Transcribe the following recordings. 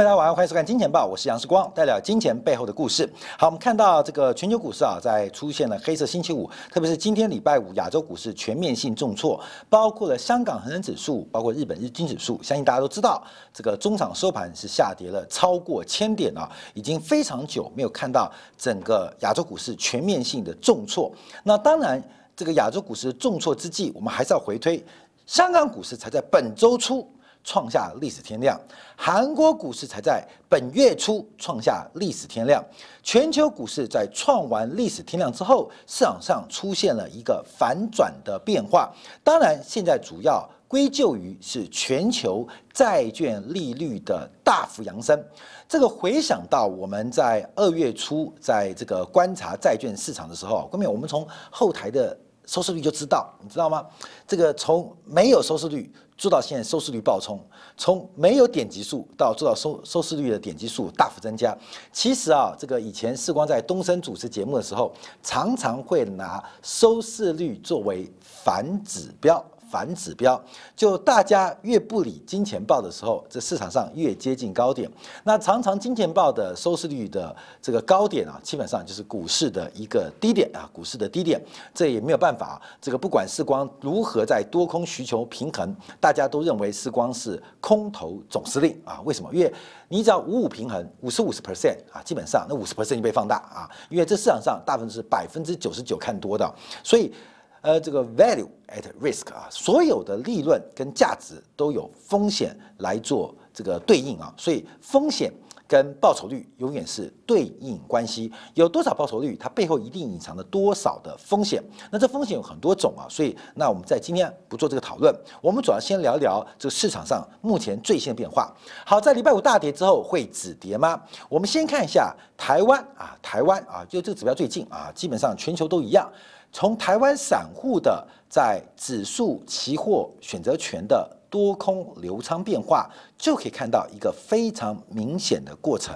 大家晚上欢迎收看《金钱报》，我是杨世光，带来金钱背后的故事。好，我们看到这个全球股市啊，在出现了黑色星期五，特别是今天礼拜五，亚洲股市全面性重挫，包括了香港恒生指数，包括日本日经指数，相信大家都知道，这个中场收盘是下跌了超过千点啊，已经非常久没有看到整个亚洲股市全面性的重挫。那当然，这个亚洲股市重挫之际，我们还是要回推，香港股市才在本周初。创下历史天量，韩国股市才在本月初创下历史天量。全球股市在创完历史天量之后，市场上出现了一个反转的变化。当然，现在主要归咎于是全球债券利率的大幅扬升。这个回想到我们在二月初在这个观察债券市场的时候，后面我们从后台的收视率就知道，你知道吗？这个从没有收视率。做到现在收视率爆冲，从没有点击数到做到收收视率的点击数大幅增加。其实啊，这个以前世光在东升主持节目的时候，常常会拿收视率作为反指标。反指标，就大家越不理金钱豹的时候，这市场上越接近高点。那常常金钱豹的收视率的这个高点啊，基本上就是股市的一个低点啊，股市的低点。这也没有办法，这个不管是光如何在多空需求平衡，大家都认为是光是空头总司令啊。为什么？因为你只要五五平衡，五十五十 percent 啊，基本上那五十 percent 就被放大啊。因为这市场上大部分是百分之九十九看多的，所以。呃，这个 value at risk 啊，所有的利润跟价值都有风险来做这个对应啊，所以风险跟报酬率永远是对应关系。有多少报酬率，它背后一定隐藏了多少的风险。那这风险有很多种啊，所以那我们在今天不做这个讨论，我们主要先聊聊这个市场上目前最新的变化。好，在礼拜五大跌之后会止跌吗？我们先看一下台湾啊，台湾啊，就这个指标最近啊，基本上全球都一样。从台湾散户的在指数期货选择权的多空流仓变化，就可以看到一个非常明显的过程，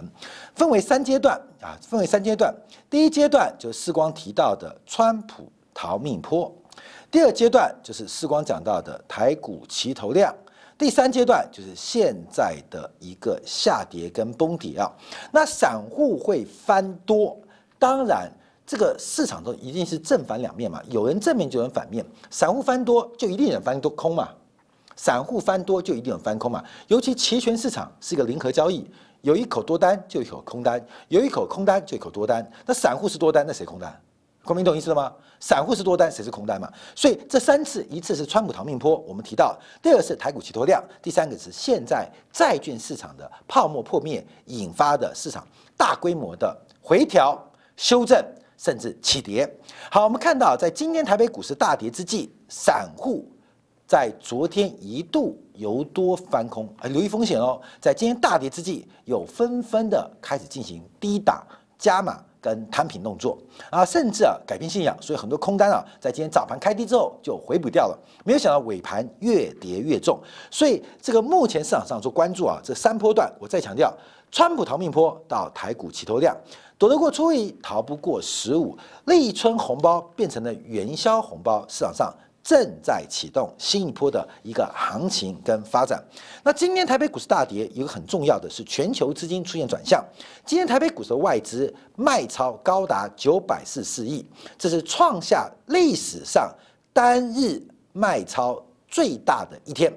分为三阶段啊，分为三阶段。第一阶段就是世光提到的川普逃命坡，第二阶段就是世光讲到的台股齐头量，第三阶段就是现在的一个下跌跟崩跌啊。那散户会翻多，当然。这个市场中一定是正反两面嘛，有人正面就有人反面，散户翻多就一定有人翻多空嘛，散户翻多就一定有人翻空嘛，尤其期权市场是一个零和交易，有一口多单就一口空单，有一口空单就一口多单，那散户是多单，那谁空单？国民懂意思了吗？散户是多单，谁是空单嘛？所以这三次，一次是川普逃命坡，我们提到；第二是台股起托量，第三个是现在债券市场的泡沫破灭引发的市场大规模的回调修正。甚至起跌。好，我们看到，在今天台北股市大跌之际，散户在昨天一度由多翻空，啊，留意风险哦。在今天大跌之际，有纷纷的开始进行低打加码跟摊平动作啊，甚至啊改变信仰，所以很多空单啊，在今天早盘开低之后就回补掉了。没有想到尾盘越跌越重，所以这个目前市场上做关注啊，这三波段，我再强调，川普逃命坡到台股起头量。躲得过初一，逃不过十五。立春红包变成了元宵红包，市场上正在启动新一波的一个行情跟发展。那今天台北股市大跌，一个很重要的是全球资金出现转向。今天台北股市的外资卖超高达九百四十四亿，这是创下历史上单日卖超最大的一天。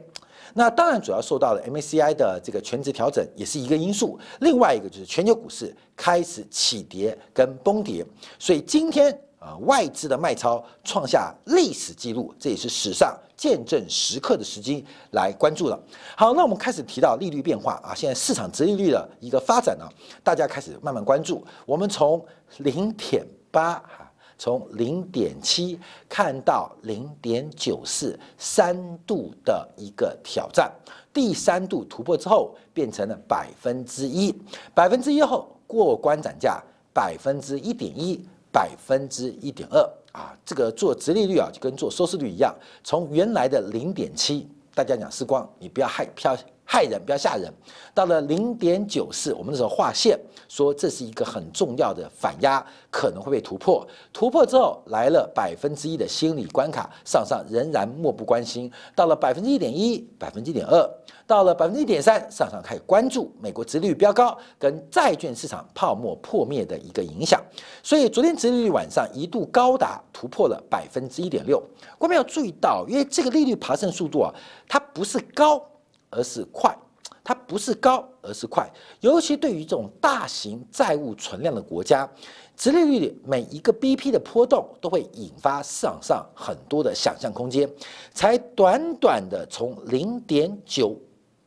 那当然主要受到了 MACI 的这个全值调整，也是一个因素。另外一个就是全球股市开始起跌跟崩跌，所以今天啊外资的卖超创下历史记录，这也是史上见证时刻的时机来关注了。好，那我们开始提到利率变化啊，现在市场折利率的一个发展呢，大家开始慢慢关注。我们从零点八。从零点七看到零点九四，三度的一个挑战，第三度突破之后变成了百分之一，百分之一后过关斩价百分之一点一，百分之一点二。啊，这个做直利率啊就跟做收视率一样，从原来的零点七，大家讲时光，你不要害飘害人，不要吓人。到了零点九四，我们那时候划线说这是一个很重要的反压，可能会被突破。突破之后来了百分之一的心理关卡，上上仍然漠不关心。到了百分之一点一，百分之一点二，到了百分之一点三，上上开始关注美国殖利率飙高跟债券市场泡沫破灭的一个影响。所以昨天殖利率晚上一度高达突破了百分之一点六。我们要注意到，因为这个利率爬升速度啊，它不是高，而是快。它不是高，而是快。尤其对于这种大型债务存量的国家，直利率每一个 BP 的波动都会引发市场上很多的想象空间。才短短的从零点九、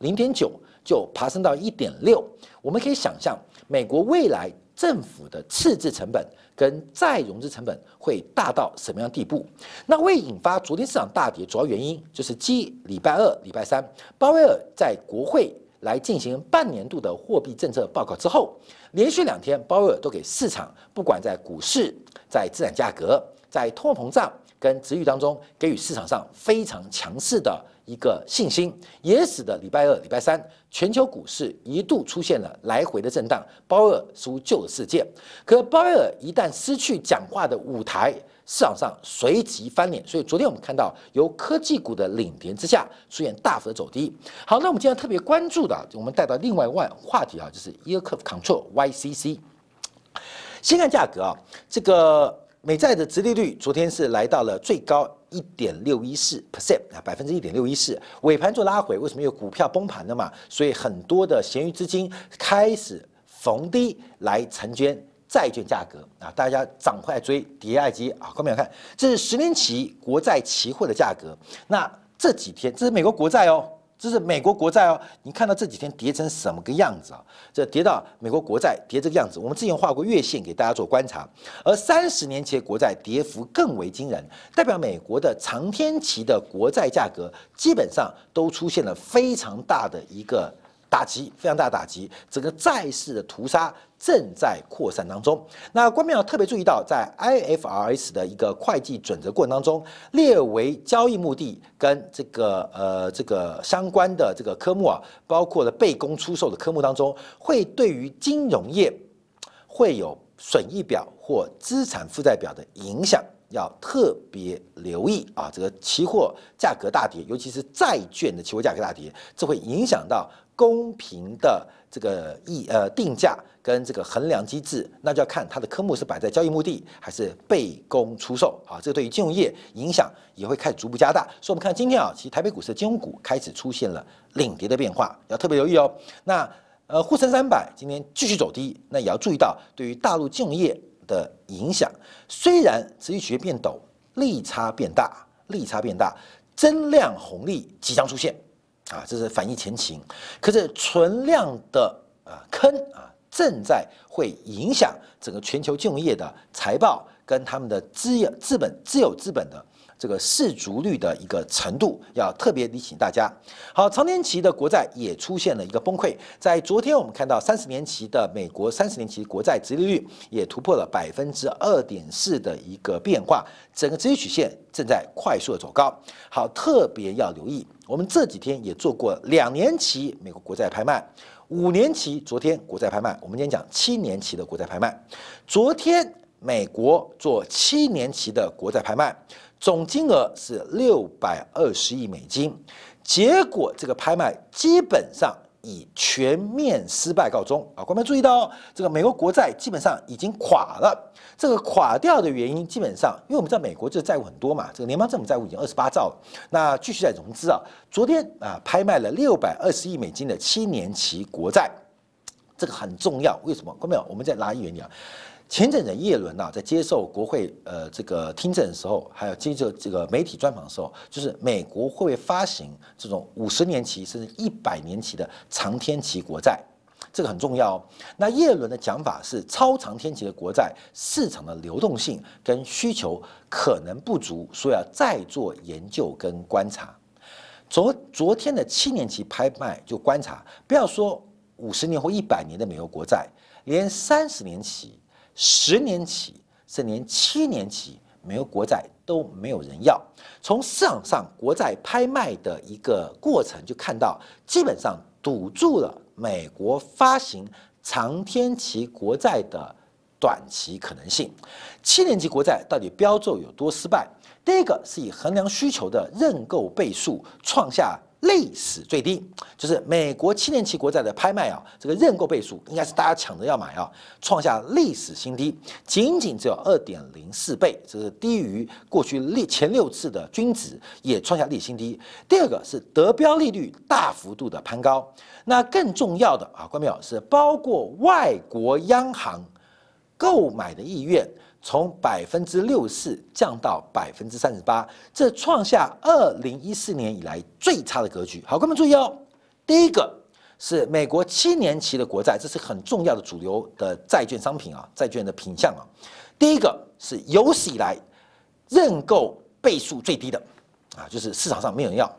零点九就爬升到一点六，我们可以想象美国未来政府的赤字成本跟再融资成本会大到什么样地步？那会引发昨天市场大跌，主要原因就是继礼拜二、礼拜三，鲍威尔在国会。来进行半年度的货币政策报告之后，连续两天，鲍威尔都给市场，不管在股市、在资产价格、在通货膨胀跟值域当中，给予市场上非常强势的一个信心，也使得礼拜二、礼拜三全球股市一度出现了来回的震荡。鲍威尔似乎救了世界，可鲍威尔一旦失去讲话的舞台。市场上随即翻脸，所以昨天我们看到由科技股的领跌之下出现大幅的走低。好，那我们今天特别关注的，我们带到另外一话题啊，就是 Yield Curve Control YCC。先看价格啊，这个美债的殖利率昨天是来到了最高一点六一四 percent 啊，百分之一点六一四。尾盘做拉回，为什么有股票崩盘的嘛？所以很多的闲余资金开始逢低来承捐。债券价格啊，大家涨快追跌爱接啊，各位看，这是十年期国债期货的价格。那这几天，这是美国国债哦，这是美国国债哦。你看到这几天跌成什么个样子啊？这跌到美国国债跌这个样子，我们之前画过月线给大家做观察。而三十年前国债跌幅更为惊人，代表美国的长天期的国债价格基本上都出现了非常大的一个。打击非常大的打击，整个债市的屠杀正在扩散当中。那官媒要特别注意到，在 IFRS 的一个会计准则过程当中，列为交易目的跟这个呃这个相关的这个科目啊，包括了被公出售的科目当中，会对于金融业会有损益表或资产负债表的影响。要特别留意啊，这个期货价格大跌，尤其是债券的期货价格大跌，这会影响到公平的这个议呃定价跟这个衡量机制，那就要看它的科目是摆在交易目的还是被公出售啊，这对于金融业影响也会开始逐步加大。所以，我们看今天啊，其实台北股市的金融股开始出现了领跌的变化，要特别留意哦。那呃，沪深三百今天继续走低，那也要注意到对于大陆金融业。的影响，虽然持续曲线变陡，利差变大，利差变大，增量红利即将出现，啊，这是反映前情。可是存量的啊坑啊，正在会影响整个全球金融业的财报跟他们的资资本自有资本的。这个市足率的一个程度要特别提醒大家。好，长年期的国债也出现了一个崩溃。在昨天，我们看到三十年期的美国三十年期国债殖利率也突破了百分之二点四的一个变化，整个殖利曲线正在快速的走高。好，特别要留意，我们这几天也做过两年期美国国债拍卖，五年期昨天国债拍卖，我们今天讲七年期的国债拍卖。昨天美国做七年期的国债拍卖。总金额是六百二十亿美金，结果这个拍卖基本上以全面失败告终啊！观众注意到，这个美国国债基本上已经垮了。这个垮掉的原因，基本上因为我们知道美国这债务很多嘛，这个联邦政府债务已经二十八兆了，那继续在融资啊。昨天啊，拍卖了六百二十亿美金的七年期国债，这个很重要。为什么？观众我们再拉一远点啊。前阵子叶伦呐，在接受国会呃这个听证的时候，还有接受这个媒体专访的时候，就是美国会不会发行这种五十年期甚至一百年期的长天期国债？这个很重要。那叶伦的讲法是，超长天期的国债市场的流动性跟需求可能不足，所以要再做研究跟观察。昨昨天的七年期拍卖就观察，不要说五十年或一百年的美国国债，连三十年期。十年期甚至连七年期美国国债都没有人要。从市场上国债拍卖的一个过程就看到，基本上堵住了美国发行长天期国债的短期可能性。七年期国债到底标注有多失败？第一个是以衡量需求的认购倍数创下历史最低，就是美国七年期国债的拍卖啊，这个认购倍数应该是大家抢着要买啊，创下历史新低，仅仅只有二点零四倍，这是低于过去历前六次的均值，也创下历史新低。第二个是得标利率大幅度的攀高，那更重要的啊，关没有是包括外国央行购买的意愿。从百分之六四降到百分之三十八，这创下二零一四年以来最差的格局。好，各位们注意哦，第一个是美国七年期的国债，这是很重要的主流的债券商品啊，债券的品相啊。第一个是有史以来认购倍数最低的啊，就是市场上没有人要。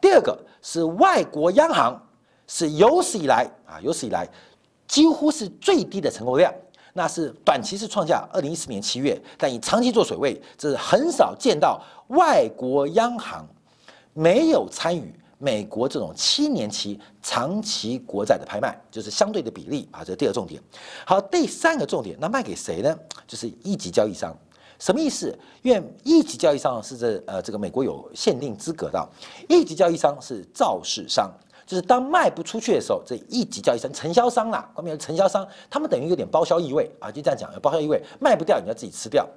第二个是外国央行是有史以来啊，有史以来几乎是最低的承购量。那是短期是创下二零一四年七月，但以长期做水位，这是很少见到外国央行没有参与美国这种七年期长期国债的拍卖，就是相对的比例啊。这是第二重点。好，第三个重点，那卖给谁呢？就是一级交易商。什么意思？因为一级交易商是这呃这个美国有限定资格的，一级交易商是造市商。就是当卖不出去的时候，这一级交易商、承销商啦，关键承销商，他们等于有点包销意味啊，就这样讲，有包销意味，卖不掉你要自己吃掉。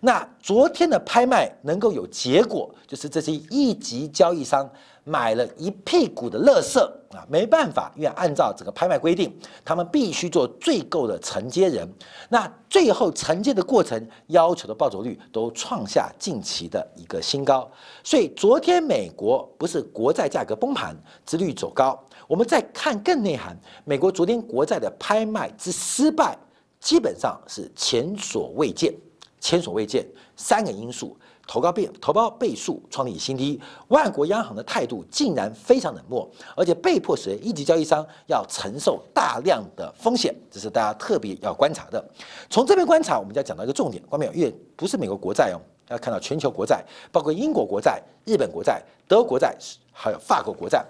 那昨天的拍卖能够有结果，就是这些一级交易商。买了一屁股的乐色啊，没办法，因为按照整个拍卖规定，他们必须做最够的承接人。那最后承接的过程要求的报酬率都创下近期的一个新高。所以昨天美国不是国债价格崩盘，殖率走高。我们再看更内涵，美国昨天国债的拍卖之失败，基本上是前所未见，前所未见三个因素。投高倍投高倍数创立新低，万国央行的态度竟然非常冷漠，而且被迫使一级交易商要承受大量的风险，这是大家特别要观察的。从这边观察，我们就要讲到一个重点，关没有？因为不是美国国债哦，要看到全球国债，包括英国国债、日本国债、德国国债，还有法国国债。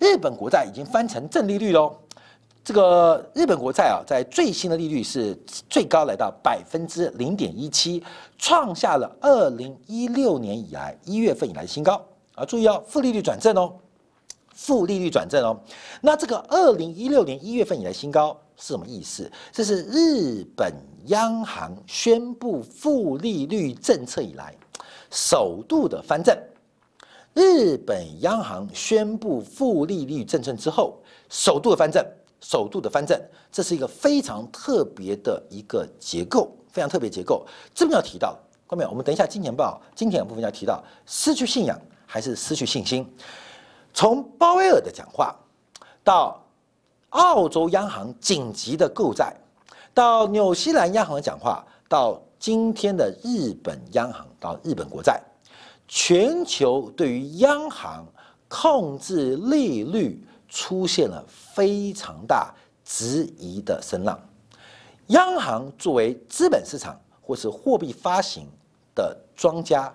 日本国债已经翻成正利率喽。这个日本国债啊，在最新的利率是最高来到百分之零点一七，创下了二零一六年以来一月份以来新高啊！注意哦，负利率转正哦，负利率转正哦。那这个二零一六年一月份以来新高是什么意思？这是日本央行宣布负利率政策以来首度的翻正。日本央行宣布负利率政策之后，首度的翻正。首度的翻正，这是一个非常特别的一个结构，非常特别结构。这边要提到，后面我们等一下金钱报金钱部分要提到，失去信仰还是失去信心？从鲍威尔的讲话，到澳洲央行紧急的购债，到纽西兰央行的讲话，到今天的日本央行，到日本国债，全球对于央行控制利率。出现了非常大质疑的声浪，央行作为资本市场或是货币发行的庄家，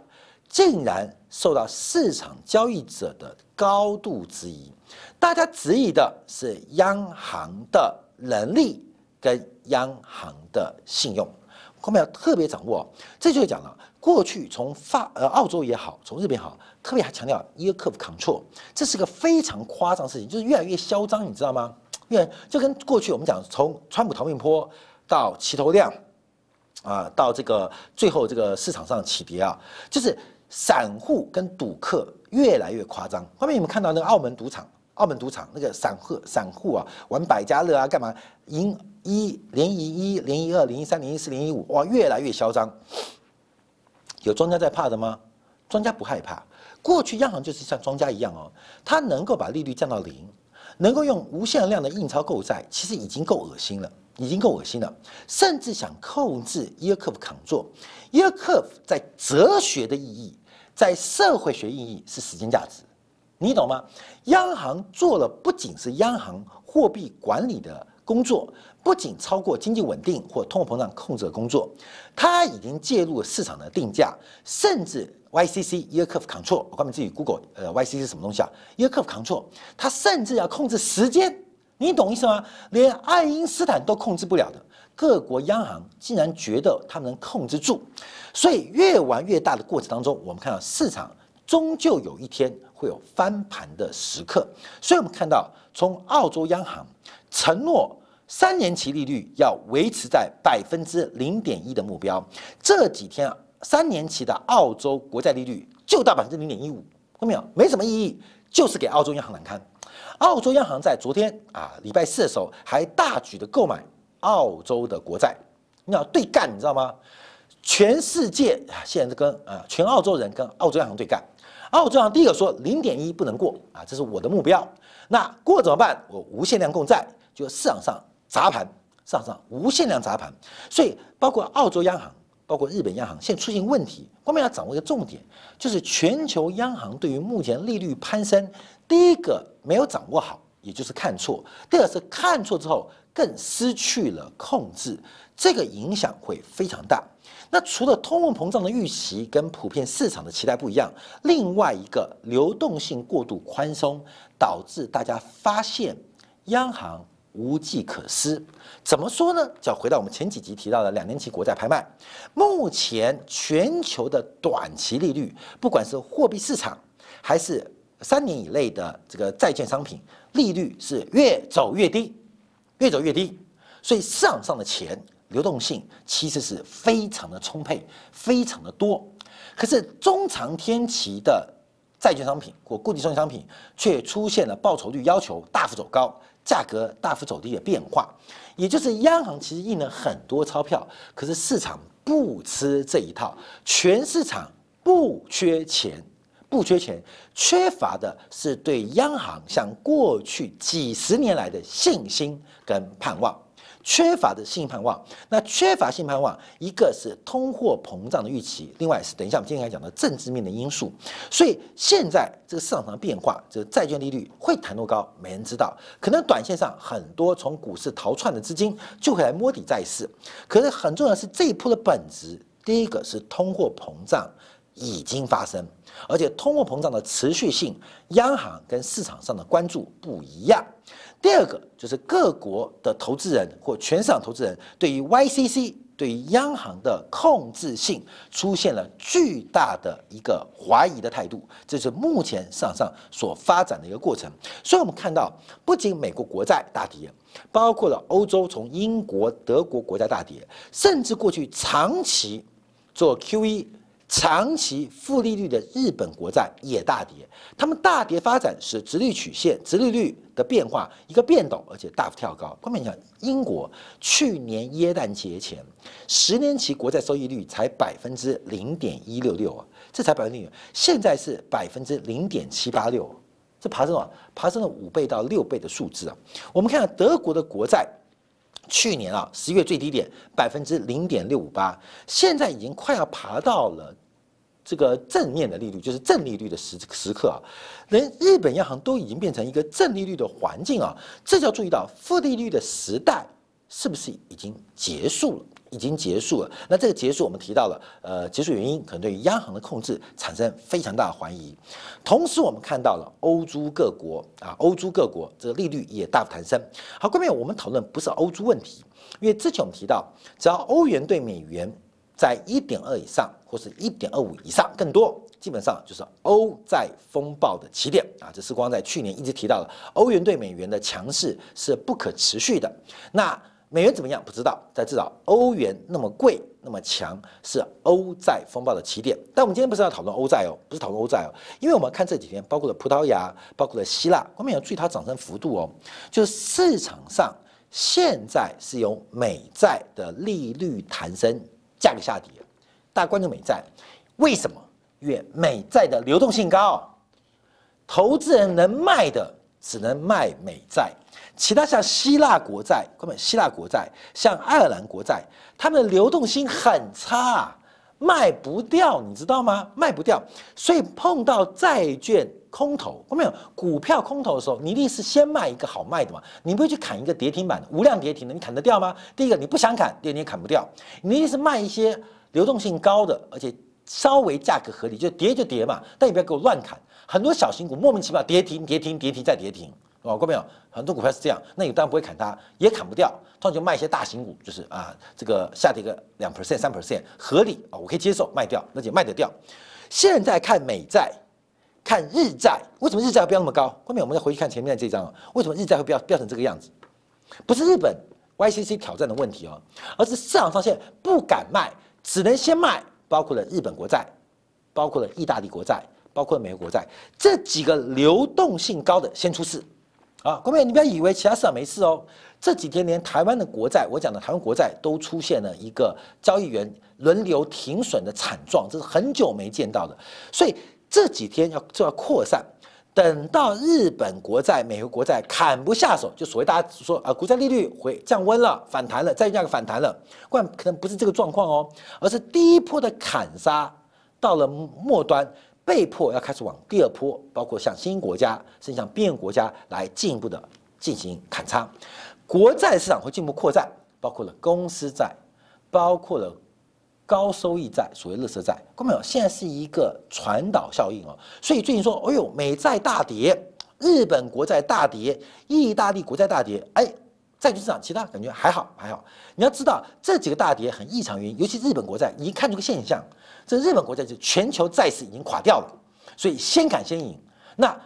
竟然受到市场交易者的高度质疑。大家质疑的是央行的能力跟央行的信用，后面要特别掌握。这就讲了，过去从法呃澳洲也好，从日本也好。特别还强调 yield curve control，这是个非常夸张的事情，就是越来越嚣张，你知道吗？越就跟过去我们讲，从川普逃命坡到齐头量，啊，到这个最后这个市场上起跌啊，就是散户跟赌客越来越夸张。后面你们看到那个澳门赌场，澳门赌场那个散户散户啊，玩百家乐啊，干嘛赢一连赢一连赢二连赢三连赢四连赢五，哇，越来越嚣张。有庄家在怕的吗？庄家不害怕。过去央行就是像庄家一样哦，它能够把利率降到零，能够用无限量的印钞购债，其实已经够恶心了，已经够恶心了。甚至想控制 yield curve 扛做，yield curve 在哲学的意义，在社会学意义是时间价值，你懂吗？央行做了不仅是央行货币管理的工作不仅超过经济稳定或通货膨胀控制的工作，它已经介入了市场的定价，甚至 YCC Yield Curve Control，我告诉你自己 Google，呃，YCC 是什么东西啊？Yield Curve Control，它甚至要控制时间，你懂意思吗？连爱因斯坦都控制不了的，各国央行竟然觉得他们能控制住，所以越玩越大的过程当中，我们看到市场终究有一天会有翻盘的时刻，所以我们看到从澳洲央行承诺。三年期利率要维持在百分之零点一的目标。这几天啊，三年期的澳洲国债利率就到百分之零点一五，看到没有？没什么意义，就是给澳洲央行难堪。澳洲央行在昨天啊，礼拜四的时候还大举的购买澳洲的国债，你要对干，你知道吗？全世界啊现在是跟啊，全澳洲人跟澳洲央行对干。澳洲央行第一个说零点一不能过啊，这是我的目标。那过怎么办？我无限量购债，就市场上。砸盘市场上无限量砸盘，所以包括澳洲央行、包括日本央行，现在出现问题，我们要掌握一个重点，就是全球央行对于目前利率攀升，第一个没有掌握好，也就是看错；第二个是看错之后更失去了控制，这个影响会非常大。那除了通货膨胀的预期跟普遍市场的期待不一样，另外一个流动性过度宽松，导致大家发现央行。无计可施，怎么说呢？就要回到我们前几集提到的两年期国债拍卖。目前全球的短期利率，不管是货币市场还是三年以内的这个债券商品利率，是越走越低，越走越低。所以市场上的钱流动性其实是非常的充沛，非常的多。可是中长天期的债券商品或固定收益商品却出现了报酬率要求大幅走高。价格大幅走低的变化，也就是央行其实印了很多钞票，可是市场不吃这一套，全市场不缺钱，不缺钱，缺乏的是对央行像过去几十年来的信心跟盼望。缺乏的信盼望，那缺乏信盼望，一个是通货膨胀的预期，另外是等一下我们今天来讲的政治面的因素。所以现在这个市场上的变化，这个债券利率会弹多高，没人知道。可能短线上很多从股市逃窜的资金就会来摸底债市。可是很重要的是这一波的本质，第一个是通货膨胀已经发生，而且通货膨胀的持续性，央行跟市场上的关注不一样。第二个就是各国的投资人或全市场投资人对于 YCC 对于央行的控制性出现了巨大的一个怀疑的态度，这是目前市场上所发展的一个过程。所以，我们看到不仅美国国债大跌，包括了欧洲从英国、德国国债大跌，甚至过去长期做 QE。长期负利率的日本国债也大跌，它们大跌发展使直率曲线、直利率的变化一个变动，而且大幅跳高。关键讲，英国去年耶诞节前，十年期国债收益率才百分之零点一六六啊，这才百分之零，现在是百分之零点七八六，这爬升了，爬升了五倍到六倍的数字啊。我们看看德国的国债。去年啊，十月最低点百分之零点六五八，现在已经快要爬到了这个正面的利率，就是正利率的时时刻啊，连日本央行都已经变成一个正利率的环境啊，这就要注意到负利率的时代是不是已经结束了？已经结束了。那这个结束，我们提到了，呃，结束原因可能对于央行的控制产生非常大的怀疑。同时，我们看到了欧洲各国啊，欧洲各国这个利率也大幅弹升。好，各位，我们讨论不是欧洲问题，因为之前我们提到，只要欧元对美元在一点二以上，或是一点二五以上更多，基本上就是欧债风暴的起点啊。这是光在去年一直提到了，欧元对美元的强势是不可持续的。那美元怎么样？不知道，但至少欧元那么贵、那么强，是欧债风暴的起点。但我们今天不是要讨论欧债哦，不是讨论欧债哦，因为我们看这几天，包括了葡萄牙，包括了希腊，我们要注意它涨升幅度哦。就是市场上现在是由美债的利率弹升，价格下跌。大家关注美债，为什么？因为美债的流动性高，投资人能卖的只能卖美债。其他像希腊国债，根本希腊国债，像爱尔兰国债，它们的流动性很差，卖不掉，你知道吗？卖不掉，所以碰到债券空头，我没有股票空头的时候，你一定是先卖一个好卖的嘛，你不会去砍一个跌停板、无量跌停的，你砍得掉吗？第一个你不想砍，第二你也砍不掉，你一定是卖一些流动性高的，而且稍微价格合理，就跌就跌嘛，但你不要给我乱砍，很多小型股莫名其妙跌停、跌停、跌停再跌停。哦，过没有？很多股票是这样，那你当然不会砍它，也砍不掉。通常就卖一些大型股，就是啊，这个下跌个两 percent、三 percent 合理啊，我可以接受卖掉，而且卖得掉。现在看美债，看日债，为什么日债会飙那么高？后面我们再回去看前面的这张啊，为什么日债会飙飙成这个样子？不是日本 YCC 挑战的问题哦，而是市场上现在不敢卖，只能先卖，包括了日本国债，包括了意大利国债，包括美国国债，这几个流动性高的先出事。啊，各位，你不要以为其他市场没事哦。这几天连台湾的国债，我讲的台湾国债都出现了一个交易员轮流停损的惨状，这是很久没见到的。所以这几天要就要扩散，等到日本国债、美国国债砍不下手，就所谓大家说啊，国债利率回降温了，反弹了，债券价格反弹了，关可能不是这个状况哦，而是第一波的砍杀到了末端。被迫要开始往第二波，包括向新兴国家，甚至向边缘国家来进一步的进行砍仓，国债市场会进一步扩展，包括了公司债，包括了高收益债，所谓乐色债，看到没有？现在是一个传导效应哦，所以最近说，哎呦，美债大跌，日本国债大跌，意大利国债大跌，哎，债券市场其他感觉还好还好。你要知道这几个大跌很异常原因，尤其日本国债，已经看出个现象。这日本国债就全球债市已经垮掉了，所以先砍先赢。那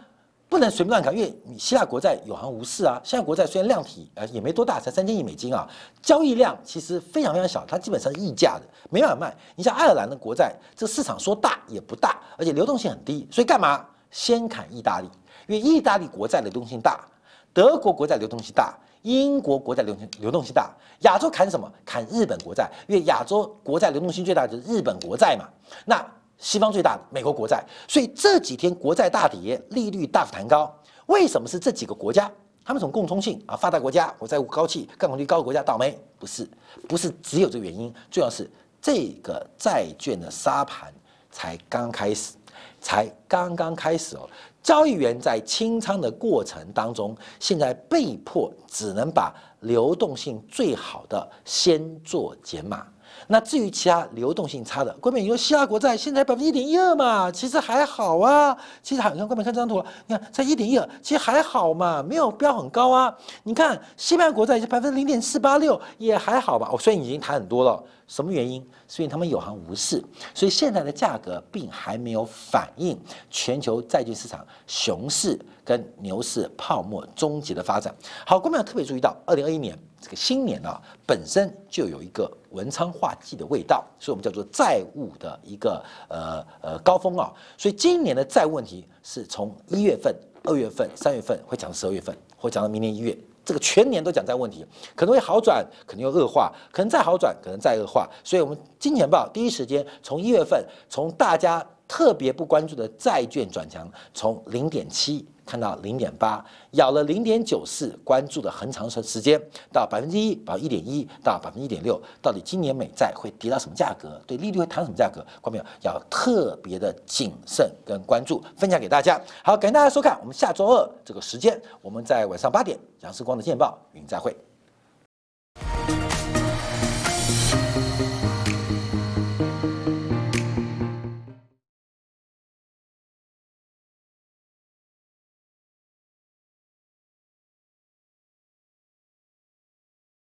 不能随便乱砍，因为你希腊国债有行无市啊。希腊国债虽然量体呃也没多大，才三千亿美金啊，交易量其实非常非常小，它基本上是溢价的，没办法卖。你像爱尔兰的国债，这市场说大也不大，而且流动性很低，所以干嘛？先砍意大利，因为意大利国债流动性大，德国国债流动性大。英国国债流动流动性大，亚洲砍什么？砍日本国债，因为亚洲国债流动性最大就是日本国债嘛。那西方最大的美国国债，所以这几天国债大跌，利率大幅弹高。为什么是这几个国家？他们从共通性啊？发达国家，国债务高企，杠杆率高的国家倒霉？不是，不是只有这个原因，重要是这个债券的沙盘才刚开始，才刚刚开始哦。交易员在清仓的过程当中，现在被迫只能把流动性最好的先做减码。那至于其他流动性差的，各位，你说希腊国债现在百分之一点一二嘛，其实还好啊。其实好，你看，各位看这张图，你看在一点一二，其实还好嘛，没有标很高啊。你看西班牙国债是百分之零点四八六，也还好吧。哦，虽然已经谈很多了，什么原因？所以他们有行无市，所以现在的价格并还没有反映全球债券市场熊市跟牛市泡沫终结的发展。好，各位要特别注意到，二零二一年。这个新年啊，本身就有一个文昌化忌的味道，所以我们叫做债务的一个呃呃高峰啊。所以今年的债务问题是从一月份、二月份、三月份会讲到十二月份，会讲到明年一月，这个全年都讲债务问题，可能会好转，可能又恶化，可能再好转，可能再恶化。所以，我们金钱报第一时间从一月份，从大家特别不关注的债券转强，从零点七。看到零点八，咬了零点九四，关注的很长时时间，到百分之一，到一点一，到百分之一点六，到底今年美债会跌到什么价格？对利率会谈什么价格？关没有？要特别的谨慎跟关注，分享给大家。好，感谢大家收看，我们下周二这个时间，我们在晚上八点，杨世光的见报与您再会。